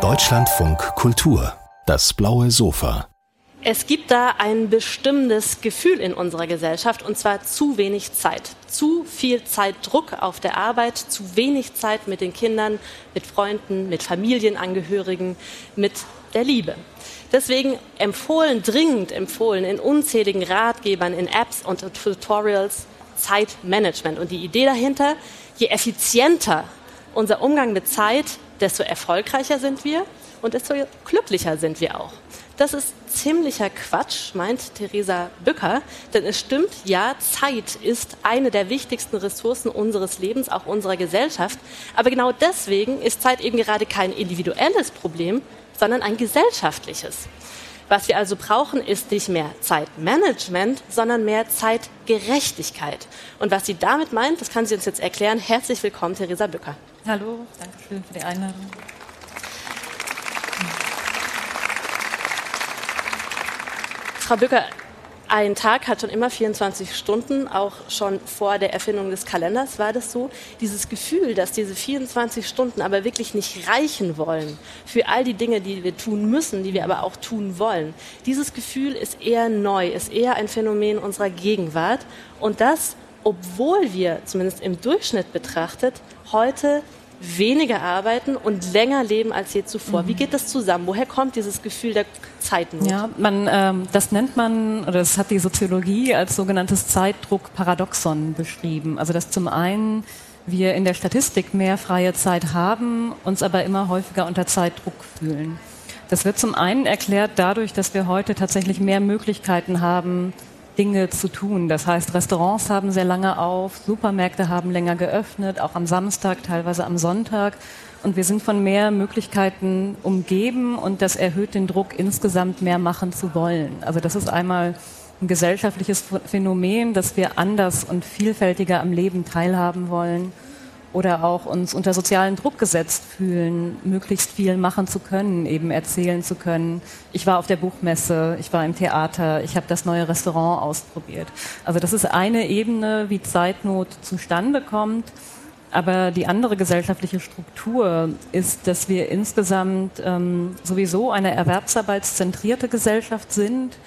Deutschlandfunk Kultur, das blaue Sofa. Es gibt da ein bestimmendes Gefühl in unserer Gesellschaft, und zwar zu wenig Zeit. Zu viel Zeitdruck auf der Arbeit, zu wenig Zeit mit den Kindern, mit Freunden, mit Familienangehörigen, mit der Liebe. Deswegen empfohlen, dringend empfohlen in unzähligen Ratgebern, in Apps und Tutorials Zeitmanagement. Und die Idee dahinter, je effizienter unser Umgang mit Zeit, desto erfolgreicher sind wir und desto glücklicher sind wir auch. Das ist ziemlicher Quatsch, meint Theresa Bücker, denn es stimmt, ja, Zeit ist eine der wichtigsten Ressourcen unseres Lebens, auch unserer Gesellschaft. Aber genau deswegen ist Zeit eben gerade kein individuelles Problem, sondern ein gesellschaftliches. Was wir also brauchen, ist nicht mehr Zeitmanagement, sondern mehr Zeitgerechtigkeit. Und was sie damit meint, das kann sie uns jetzt erklären. Herzlich willkommen, Theresa Bücker. Hallo, danke schön für die Einladung. Frau Bücker, ein Tag hat schon immer 24 Stunden, auch schon vor der Erfindung des Kalenders war das so. Dieses Gefühl, dass diese 24 Stunden aber wirklich nicht reichen wollen für all die Dinge, die wir tun müssen, die wir aber auch tun wollen. Dieses Gefühl ist eher neu, ist eher ein Phänomen unserer Gegenwart. Und das, obwohl wir, zumindest im Durchschnitt betrachtet, heute weniger arbeiten und länger leben als je zuvor. Mhm. Wie geht das zusammen? Woher kommt dieses Gefühl der Zeitnot? Ja, man, ähm, das nennt man, oder das hat die Soziologie als sogenanntes Zeitdruckparadoxon beschrieben. Also dass zum einen wir in der Statistik mehr freie Zeit haben, uns aber immer häufiger unter Zeitdruck fühlen. Das wird zum einen erklärt dadurch, dass wir heute tatsächlich mehr Möglichkeiten haben, Dinge zu tun. Das heißt, Restaurants haben sehr lange auf, Supermärkte haben länger geöffnet, auch am Samstag, teilweise am Sonntag. Und wir sind von mehr Möglichkeiten umgeben und das erhöht den Druck, insgesamt mehr machen zu wollen. Also das ist einmal ein gesellschaftliches Phänomen, dass wir anders und vielfältiger am Leben teilhaben wollen oder auch uns unter sozialen Druck gesetzt fühlen, möglichst viel machen zu können, eben erzählen zu können. Ich war auf der Buchmesse, ich war im Theater, ich habe das neue Restaurant ausprobiert. Also das ist eine Ebene, wie Zeitnot zustande kommt. Aber die andere gesellschaftliche Struktur ist, dass wir insgesamt ähm, sowieso eine erwerbsarbeitszentrierte Gesellschaft sind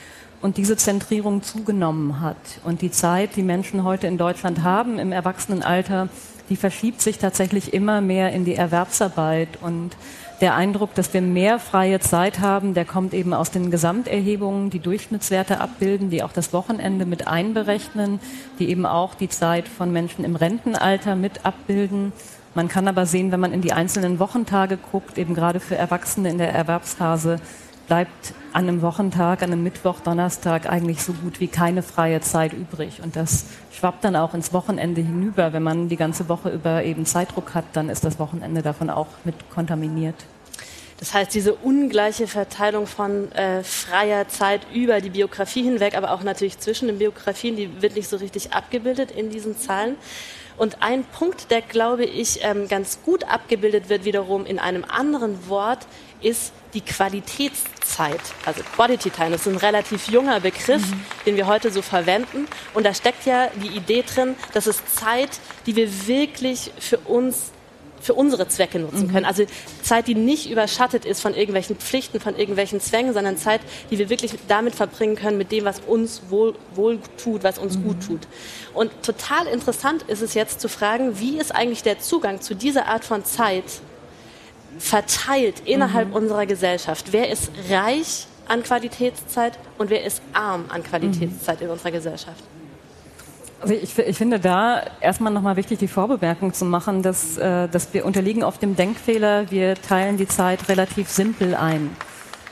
und diese Zentrierung zugenommen hat. Und die Zeit, die Menschen heute in Deutschland haben im Erwachsenenalter, die verschiebt sich tatsächlich immer mehr in die Erwerbsarbeit und der Eindruck, dass wir mehr freie Zeit haben, der kommt eben aus den Gesamterhebungen, die Durchschnittswerte abbilden, die auch das Wochenende mit einberechnen, die eben auch die Zeit von Menschen im Rentenalter mit abbilden. Man kann aber sehen, wenn man in die einzelnen Wochentage guckt, eben gerade für Erwachsene in der Erwerbsphase, bleibt an einem Wochentag, an einem Mittwoch, Donnerstag eigentlich so gut wie keine freie Zeit übrig. Und das schwappt dann auch ins Wochenende hinüber. Wenn man die ganze Woche über eben Zeitdruck hat, dann ist das Wochenende davon auch mit kontaminiert. Das heißt, diese ungleiche Verteilung von äh, freier Zeit über die Biografie hinweg, aber auch natürlich zwischen den Biografien, die wird nicht so richtig abgebildet in diesen Zahlen. Und ein Punkt, der, glaube ich, ähm, ganz gut abgebildet wird, wiederum in einem anderen Wort, ist die Qualitätszeit. Also Quality Time, das ist ein relativ junger Begriff, mhm. den wir heute so verwenden. Und da steckt ja die Idee drin, dass es Zeit, die wir wirklich für uns für unsere Zwecke nutzen mhm. können. Also Zeit, die nicht überschattet ist von irgendwelchen Pflichten, von irgendwelchen Zwängen, sondern Zeit, die wir wirklich damit verbringen können, mit dem, was uns wohl, wohl tut, was uns mhm. gut tut. Und total interessant ist es jetzt zu fragen, wie ist eigentlich der Zugang zu dieser Art von Zeit verteilt innerhalb mhm. unserer Gesellschaft. Wer ist reich an Qualitätszeit und wer ist arm an Qualitätszeit mhm. in unserer Gesellschaft? Also ich, ich, finde da erstmal nochmal wichtig, die Vorbemerkung zu machen, dass, äh, dass wir unterliegen auf dem Denkfehler, wir teilen die Zeit relativ simpel ein.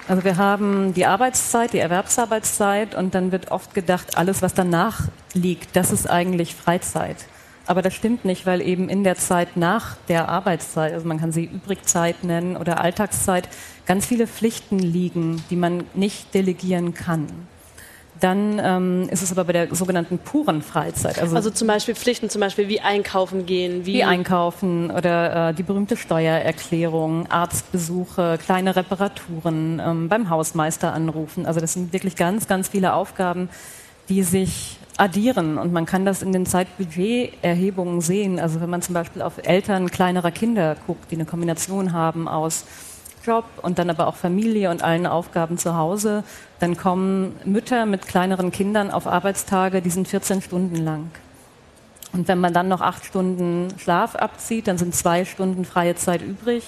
Also wir haben die Arbeitszeit, die Erwerbsarbeitszeit und dann wird oft gedacht, alles, was danach liegt, das ist eigentlich Freizeit. Aber das stimmt nicht, weil eben in der Zeit nach der Arbeitszeit, also man kann sie Übrigzeit nennen oder Alltagszeit, ganz viele Pflichten liegen, die man nicht delegieren kann. Dann ähm, ist es aber bei der sogenannten puren Freizeit. Also, also zum Beispiel Pflichten, zum Beispiel wie einkaufen gehen, wie, wie einkaufen oder äh, die berühmte Steuererklärung, Arztbesuche, kleine Reparaturen, ähm, beim Hausmeister anrufen. Also das sind wirklich ganz, ganz viele Aufgaben, die sich addieren und man kann das in den Zeitbudgeterhebungen sehen. Also wenn man zum Beispiel auf Eltern kleinerer Kinder guckt, die eine Kombination haben aus Job und dann aber auch Familie und allen Aufgaben zu Hause, dann kommen Mütter mit kleineren Kindern auf Arbeitstage, die sind 14 Stunden lang. Und wenn man dann noch acht Stunden Schlaf abzieht, dann sind zwei Stunden freie Zeit übrig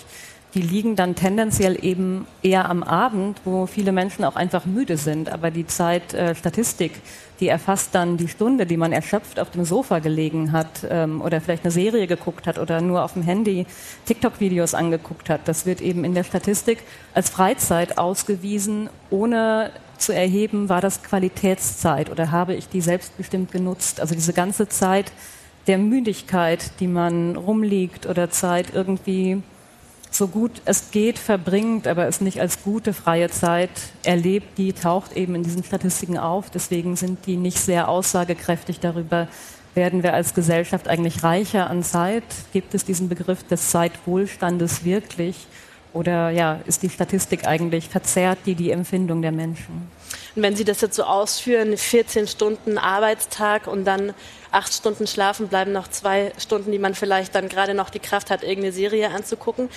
die liegen dann tendenziell eben eher am Abend, wo viele Menschen auch einfach müde sind. Aber die Zeitstatistik, äh, die erfasst dann die Stunde, die man erschöpft auf dem Sofa gelegen hat ähm, oder vielleicht eine Serie geguckt hat oder nur auf dem Handy TikTok-Videos angeguckt hat. Das wird eben in der Statistik als Freizeit ausgewiesen, ohne zu erheben, war das Qualitätszeit oder habe ich die selbstbestimmt genutzt. Also diese ganze Zeit der Müdigkeit, die man rumliegt oder Zeit irgendwie so gut es geht verbringt, aber es nicht als gute freie Zeit erlebt, die taucht eben in diesen Statistiken auf. Deswegen sind die nicht sehr aussagekräftig darüber, werden wir als Gesellschaft eigentlich reicher an Zeit? Gibt es diesen Begriff des Zeitwohlstandes wirklich? Oder ja, ist die Statistik eigentlich verzerrt, die die Empfindung der Menschen? Und wenn Sie das jetzt so ausführen, 14 Stunden Arbeitstag und dann acht Stunden schlafen, bleiben noch zwei Stunden, die man vielleicht dann gerade noch die Kraft hat, irgendeine Serie anzugucken,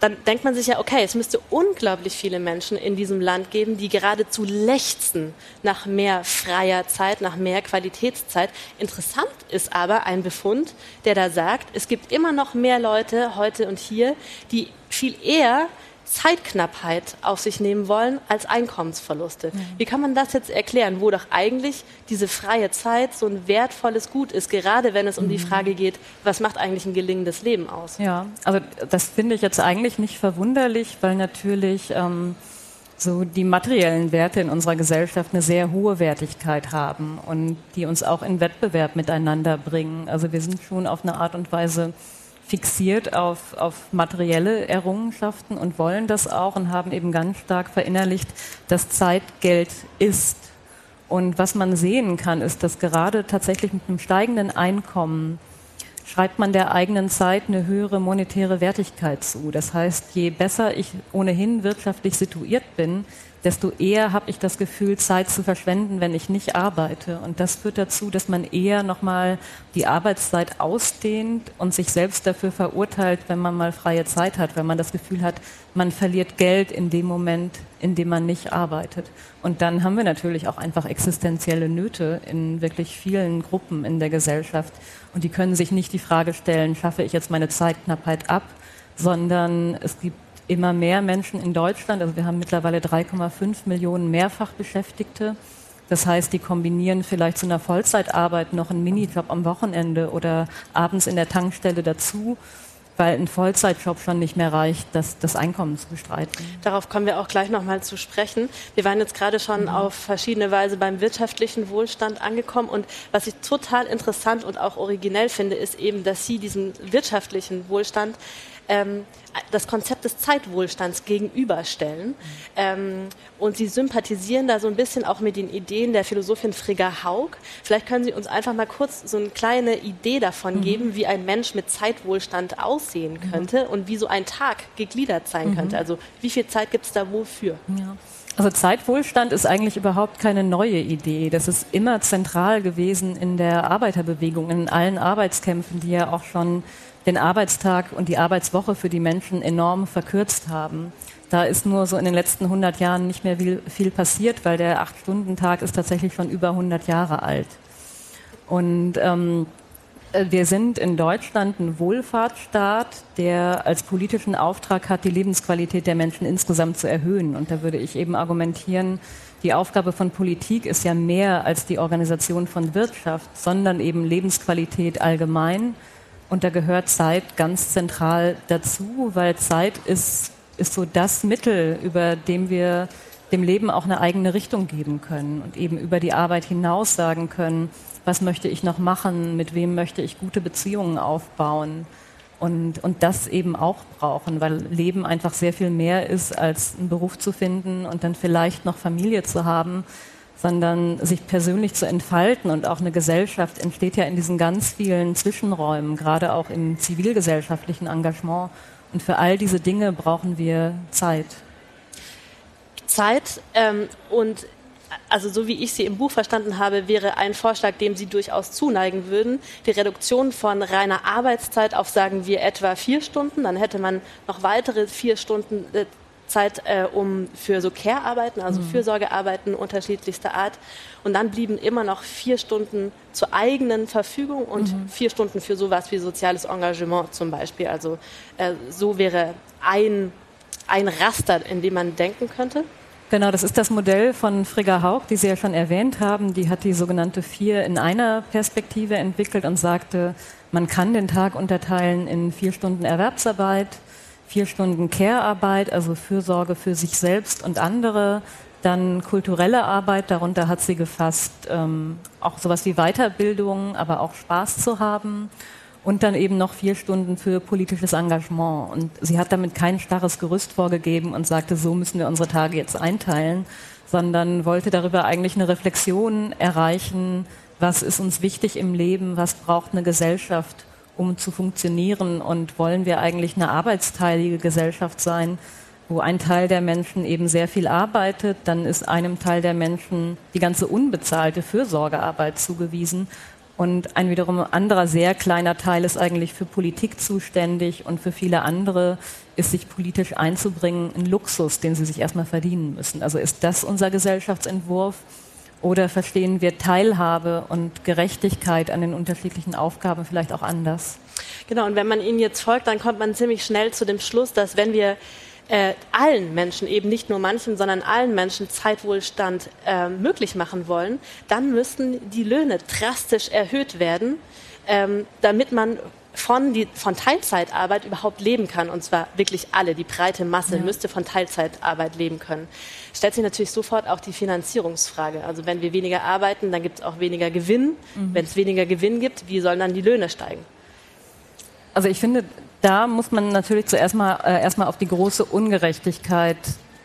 dann denkt man sich ja, okay, es müsste unglaublich viele Menschen in diesem Land geben, die geradezu lechzen nach mehr freier Zeit, nach mehr Qualitätszeit. Interessant ist aber ein Befund, der da sagt, es gibt immer noch mehr Leute heute und hier, die viel eher Zeitknappheit auf sich nehmen wollen als Einkommensverluste. Mhm. Wie kann man das jetzt erklären, wo doch eigentlich diese freie Zeit so ein wertvolles Gut ist, gerade wenn es um mhm. die Frage geht, was macht eigentlich ein gelingendes Leben aus? Ja, also das finde ich jetzt eigentlich nicht verwunderlich, weil natürlich ähm, so die materiellen Werte in unserer Gesellschaft eine sehr hohe Wertigkeit haben und die uns auch in Wettbewerb miteinander bringen. Also wir sind schon auf eine Art und Weise fixiert auf, auf materielle Errungenschaften und wollen das auch und haben eben ganz stark verinnerlicht, dass Zeit Geld ist. Und was man sehen kann, ist, dass gerade tatsächlich mit einem steigenden Einkommen schreibt man der eigenen Zeit eine höhere monetäre Wertigkeit zu. Das heißt, je besser ich ohnehin wirtschaftlich situiert bin, desto eher habe ich das Gefühl, Zeit zu verschwenden, wenn ich nicht arbeite. Und das führt dazu, dass man eher nochmal die Arbeitszeit ausdehnt und sich selbst dafür verurteilt, wenn man mal freie Zeit hat, wenn man das Gefühl hat, man verliert Geld in dem Moment, in dem man nicht arbeitet. Und dann haben wir natürlich auch einfach existenzielle Nöte in wirklich vielen Gruppen in der Gesellschaft. Und die können sich nicht die Frage stellen, schaffe ich jetzt meine Zeitknappheit ab, sondern es gibt immer mehr Menschen in Deutschland, also wir haben mittlerweile 3,5 Millionen Mehrfachbeschäftigte. Das heißt, die kombinieren vielleicht zu einer Vollzeitarbeit noch einen Minijob am Wochenende oder abends in der Tankstelle dazu, weil ein Vollzeitjob schon nicht mehr reicht, das, das Einkommen zu bestreiten. Darauf kommen wir auch gleich nochmal zu sprechen. Wir waren jetzt gerade schon mhm. auf verschiedene Weise beim wirtschaftlichen Wohlstand angekommen und was ich total interessant und auch originell finde, ist eben, dass Sie diesen wirtschaftlichen Wohlstand ähm, das Konzept des Zeitwohlstands gegenüberstellen. Mhm. Ähm, und Sie sympathisieren da so ein bisschen auch mit den Ideen der Philosophin Frigga Haug. Vielleicht können Sie uns einfach mal kurz so eine kleine Idee davon mhm. geben, wie ein Mensch mit Zeitwohlstand aussehen mhm. könnte mhm. und wie so ein Tag gegliedert sein mhm. könnte. Also wie viel Zeit gibt es da wofür? Ja. Also Zeitwohlstand ist eigentlich überhaupt keine neue Idee. Das ist immer zentral gewesen in der Arbeiterbewegung, in allen Arbeitskämpfen, die ja auch schon den Arbeitstag und die Arbeitswoche für die Menschen enorm verkürzt haben. Da ist nur so in den letzten 100 Jahren nicht mehr viel, viel passiert, weil der Acht-Stunden-Tag ist tatsächlich schon über 100 Jahre alt. Und ähm, wir sind in Deutschland ein Wohlfahrtsstaat, der als politischen Auftrag hat, die Lebensqualität der Menschen insgesamt zu erhöhen. Und da würde ich eben argumentieren, die Aufgabe von Politik ist ja mehr als die Organisation von Wirtschaft, sondern eben Lebensqualität allgemein und da gehört Zeit ganz zentral dazu, weil Zeit ist, ist so das Mittel, über dem wir dem Leben auch eine eigene Richtung geben können und eben über die Arbeit hinaus sagen können, was möchte ich noch machen, mit wem möchte ich gute Beziehungen aufbauen und, und das eben auch brauchen, weil Leben einfach sehr viel mehr ist, als einen Beruf zu finden und dann vielleicht noch Familie zu haben, sondern sich persönlich zu entfalten. Und auch eine Gesellschaft entsteht ja in diesen ganz vielen Zwischenräumen, gerade auch im zivilgesellschaftlichen Engagement. Und für all diese Dinge brauchen wir Zeit. Zeit ähm, und also so wie ich sie im Buch verstanden habe, wäre ein Vorschlag, dem Sie durchaus zuneigen würden, die Reduktion von reiner Arbeitszeit auf, sagen wir, etwa vier Stunden. Dann hätte man noch weitere vier Stunden äh, Zeit äh, um für so Care-Arbeiten, also mhm. Fürsorgearbeiten unterschiedlichster Art. Und dann blieben immer noch vier Stunden zur eigenen Verfügung und mhm. vier Stunden für sowas wie soziales Engagement zum Beispiel. Also äh, so wäre ein, ein Raster, in dem man denken könnte. Genau, das ist das Modell von Frigga Haug, die Sie ja schon erwähnt haben. Die hat die sogenannte Vier in einer Perspektive entwickelt und sagte, man kann den Tag unterteilen in vier Stunden Erwerbsarbeit, vier Stunden Care-Arbeit, also Fürsorge für sich selbst und andere, dann kulturelle Arbeit, darunter hat sie gefasst, ähm, auch sowas wie Weiterbildung, aber auch Spaß zu haben und dann eben noch vier Stunden für politisches Engagement. Und sie hat damit kein starres Gerüst vorgegeben und sagte, so müssen wir unsere Tage jetzt einteilen, sondern wollte darüber eigentlich eine Reflexion erreichen, was ist uns wichtig im Leben, was braucht eine Gesellschaft um zu funktionieren? Und wollen wir eigentlich eine arbeitsteilige Gesellschaft sein, wo ein Teil der Menschen eben sehr viel arbeitet, dann ist einem Teil der Menschen die ganze unbezahlte Fürsorgearbeit zugewiesen. Und ein wiederum anderer sehr kleiner Teil ist eigentlich für Politik zuständig und für viele andere ist sich politisch einzubringen ein Luxus, den sie sich erstmal verdienen müssen. Also ist das unser Gesellschaftsentwurf? Oder verstehen wir Teilhabe und Gerechtigkeit an den unterschiedlichen Aufgaben vielleicht auch anders? Genau, und wenn man ihnen jetzt folgt, dann kommt man ziemlich schnell zu dem Schluss, dass wenn wir äh, allen Menschen, eben nicht nur manchen, sondern allen Menschen Zeitwohlstand äh, möglich machen wollen, dann müssten die Löhne drastisch erhöht werden, ähm, damit man von, die, von Teilzeitarbeit überhaupt leben kann. Und zwar wirklich alle. Die breite Masse ja. müsste von Teilzeitarbeit leben können. Stellt sich natürlich sofort auch die Finanzierungsfrage. Also wenn wir weniger arbeiten, dann gibt es auch weniger Gewinn. Mhm. Wenn es weniger Gewinn gibt, wie sollen dann die Löhne steigen? Also ich finde, da muss man natürlich zuerst mal äh, erstmal auf die große Ungerechtigkeit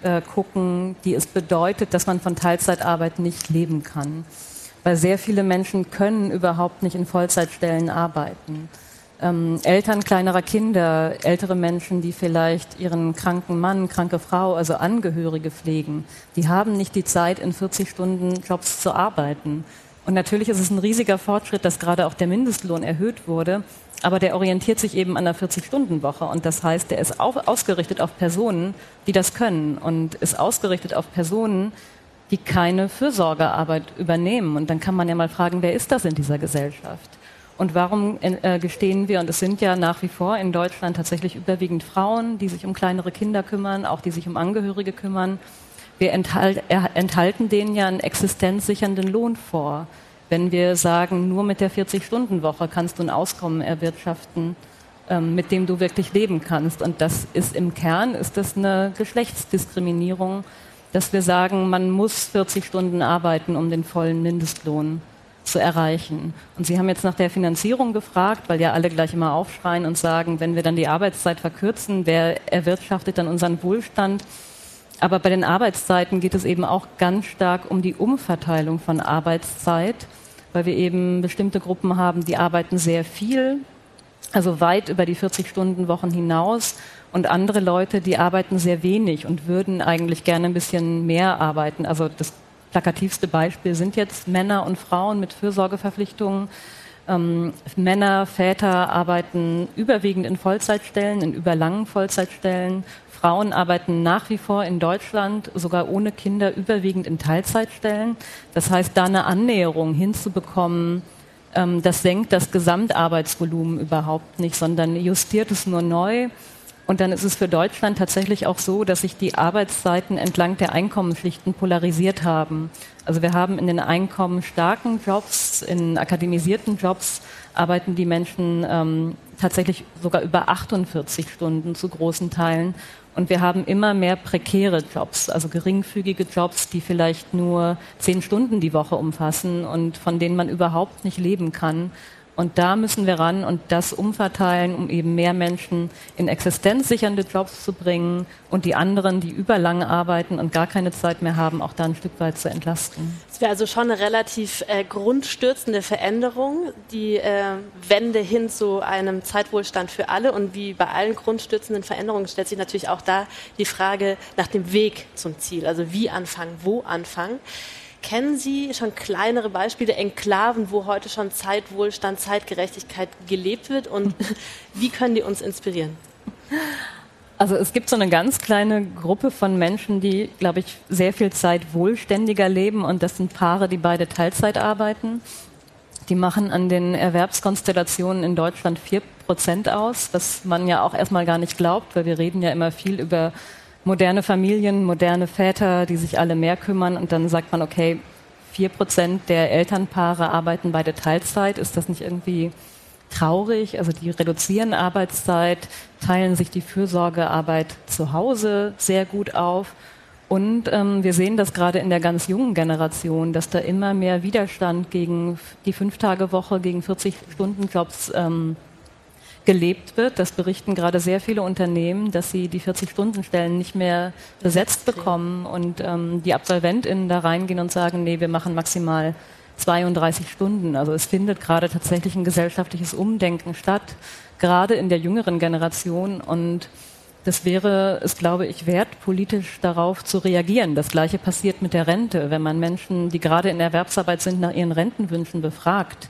äh, gucken, die es bedeutet, dass man von Teilzeitarbeit nicht leben kann. Weil sehr viele Menschen können überhaupt nicht in Vollzeitstellen arbeiten ähm, Eltern kleinerer Kinder, ältere Menschen, die vielleicht ihren kranken Mann, kranke Frau, also Angehörige pflegen, die haben nicht die Zeit, in 40 Stunden Jobs zu arbeiten. Und natürlich ist es ein riesiger Fortschritt, dass gerade auch der Mindestlohn erhöht wurde, aber der orientiert sich eben an der 40-Stunden-Woche. Und das heißt, der ist auch ausgerichtet auf Personen, die das können und ist ausgerichtet auf Personen, die keine Fürsorgearbeit übernehmen. Und dann kann man ja mal fragen, wer ist das in dieser Gesellschaft? Und warum äh, gestehen wir, und es sind ja nach wie vor in Deutschland tatsächlich überwiegend Frauen, die sich um kleinere Kinder kümmern, auch die sich um Angehörige kümmern, wir enthalt, enthalten denen ja einen existenzsichernden Lohn vor. Wenn wir sagen, nur mit der 40-Stunden-Woche kannst du ein Auskommen erwirtschaften, ähm, mit dem du wirklich leben kannst. Und das ist im Kern, ist das eine Geschlechtsdiskriminierung, dass wir sagen, man muss 40 Stunden arbeiten, um den vollen Mindestlohn zu erreichen. Und Sie haben jetzt nach der Finanzierung gefragt, weil ja alle gleich immer aufschreien und sagen, wenn wir dann die Arbeitszeit verkürzen, wer erwirtschaftet dann unseren Wohlstand? Aber bei den Arbeitszeiten geht es eben auch ganz stark um die Umverteilung von Arbeitszeit, weil wir eben bestimmte Gruppen haben, die arbeiten sehr viel, also weit über die 40-Stunden-Wochen hinaus und andere Leute, die arbeiten sehr wenig und würden eigentlich gerne ein bisschen mehr arbeiten. Also das plakativste Beispiel sind jetzt Männer und Frauen mit Fürsorgeverpflichtungen. Ähm, Männer, Väter arbeiten überwiegend in Vollzeitstellen, in überlangen Vollzeitstellen. Frauen arbeiten nach wie vor in Deutschland, sogar ohne Kinder, überwiegend in Teilzeitstellen. Das heißt, da eine Annäherung hinzubekommen, ähm, das senkt das Gesamtarbeitsvolumen überhaupt nicht, sondern justiert es nur neu und dann ist es für Deutschland tatsächlich auch so, dass sich die Arbeitszeiten entlang der Einkommensschichten polarisiert haben. Also wir haben in den einkommensstarken Jobs, in akademisierten Jobs arbeiten die Menschen ähm, tatsächlich sogar über 48 Stunden zu großen Teilen. Und wir haben immer mehr prekäre Jobs, also geringfügige Jobs, die vielleicht nur zehn Stunden die Woche umfassen und von denen man überhaupt nicht leben kann. Und da müssen wir ran und das umverteilen, um eben mehr Menschen in existenzsichernde Jobs zu bringen und die anderen, die überlang arbeiten und gar keine Zeit mehr haben, auch da ein Stück weit zu entlasten. Es wäre also schon eine relativ äh, grundstürzende Veränderung, die äh, Wende hin zu einem Zeitwohlstand für alle. Und wie bei allen grundstürzenden Veränderungen stellt sich natürlich auch da die Frage nach dem Weg zum Ziel. Also wie anfangen, wo anfangen. Kennen Sie schon kleinere Beispiele, Enklaven, wo heute schon Zeitwohlstand, Zeitgerechtigkeit gelebt wird? Und wie können die uns inspirieren? Also es gibt so eine ganz kleine Gruppe von Menschen, die, glaube ich, sehr viel Zeit wohlständiger leben und das sind Paare, die beide Teilzeit arbeiten. Die machen an den Erwerbskonstellationen in Deutschland vier Prozent aus, was man ja auch erstmal gar nicht glaubt, weil wir reden ja immer viel über moderne Familien, moderne Väter, die sich alle mehr kümmern und dann sagt man, okay, vier Prozent der Elternpaare arbeiten beide Teilzeit. Ist das nicht irgendwie traurig? Also die reduzieren Arbeitszeit, teilen sich die Fürsorgearbeit zu Hause sehr gut auf. Und ähm, wir sehen das gerade in der ganz jungen Generation, dass da immer mehr Widerstand gegen die Fünf-Tage-Woche, gegen 40-Stunden-Jobs ähm, gelebt wird. Das berichten gerade sehr viele Unternehmen, dass sie die 40-Stunden-Stellen nicht mehr besetzt bekommen und ähm, die AbsolventInnen da reingehen und sagen, nee, wir machen maximal 32 Stunden. Also es findet gerade tatsächlich ein gesellschaftliches Umdenken statt, gerade in der jüngeren Generation und das wäre es, glaube ich, wert, politisch darauf zu reagieren. Das Gleiche passiert mit der Rente. Wenn man Menschen, die gerade in Erwerbsarbeit sind, nach ihren Rentenwünschen befragt,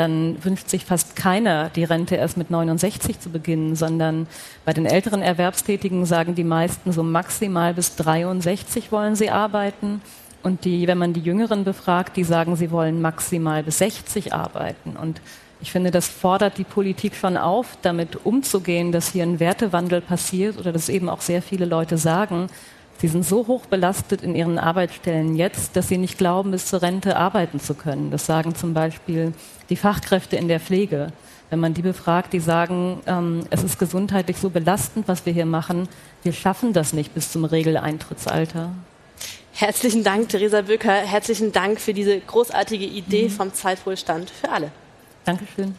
dann wünscht sich fast keiner, die Rente erst mit 69 zu beginnen, sondern bei den älteren Erwerbstätigen sagen die meisten so maximal bis 63 wollen sie arbeiten. Und die, wenn man die Jüngeren befragt, die sagen, sie wollen maximal bis 60 arbeiten. Und ich finde, das fordert die Politik schon auf, damit umzugehen, dass hier ein Wertewandel passiert oder dass eben auch sehr viele Leute sagen, Sie sind so hoch belastet in ihren Arbeitsstellen jetzt, dass sie nicht glauben, bis zur Rente arbeiten zu können. Das sagen zum Beispiel die Fachkräfte in der Pflege. Wenn man die befragt, die sagen, ähm, es ist gesundheitlich so belastend, was wir hier machen, wir schaffen das nicht bis zum Regeleintrittsalter. Herzlichen Dank, Theresa Böker. Herzlichen Dank für diese großartige Idee mhm. vom Zeitwohlstand für alle. Dankeschön.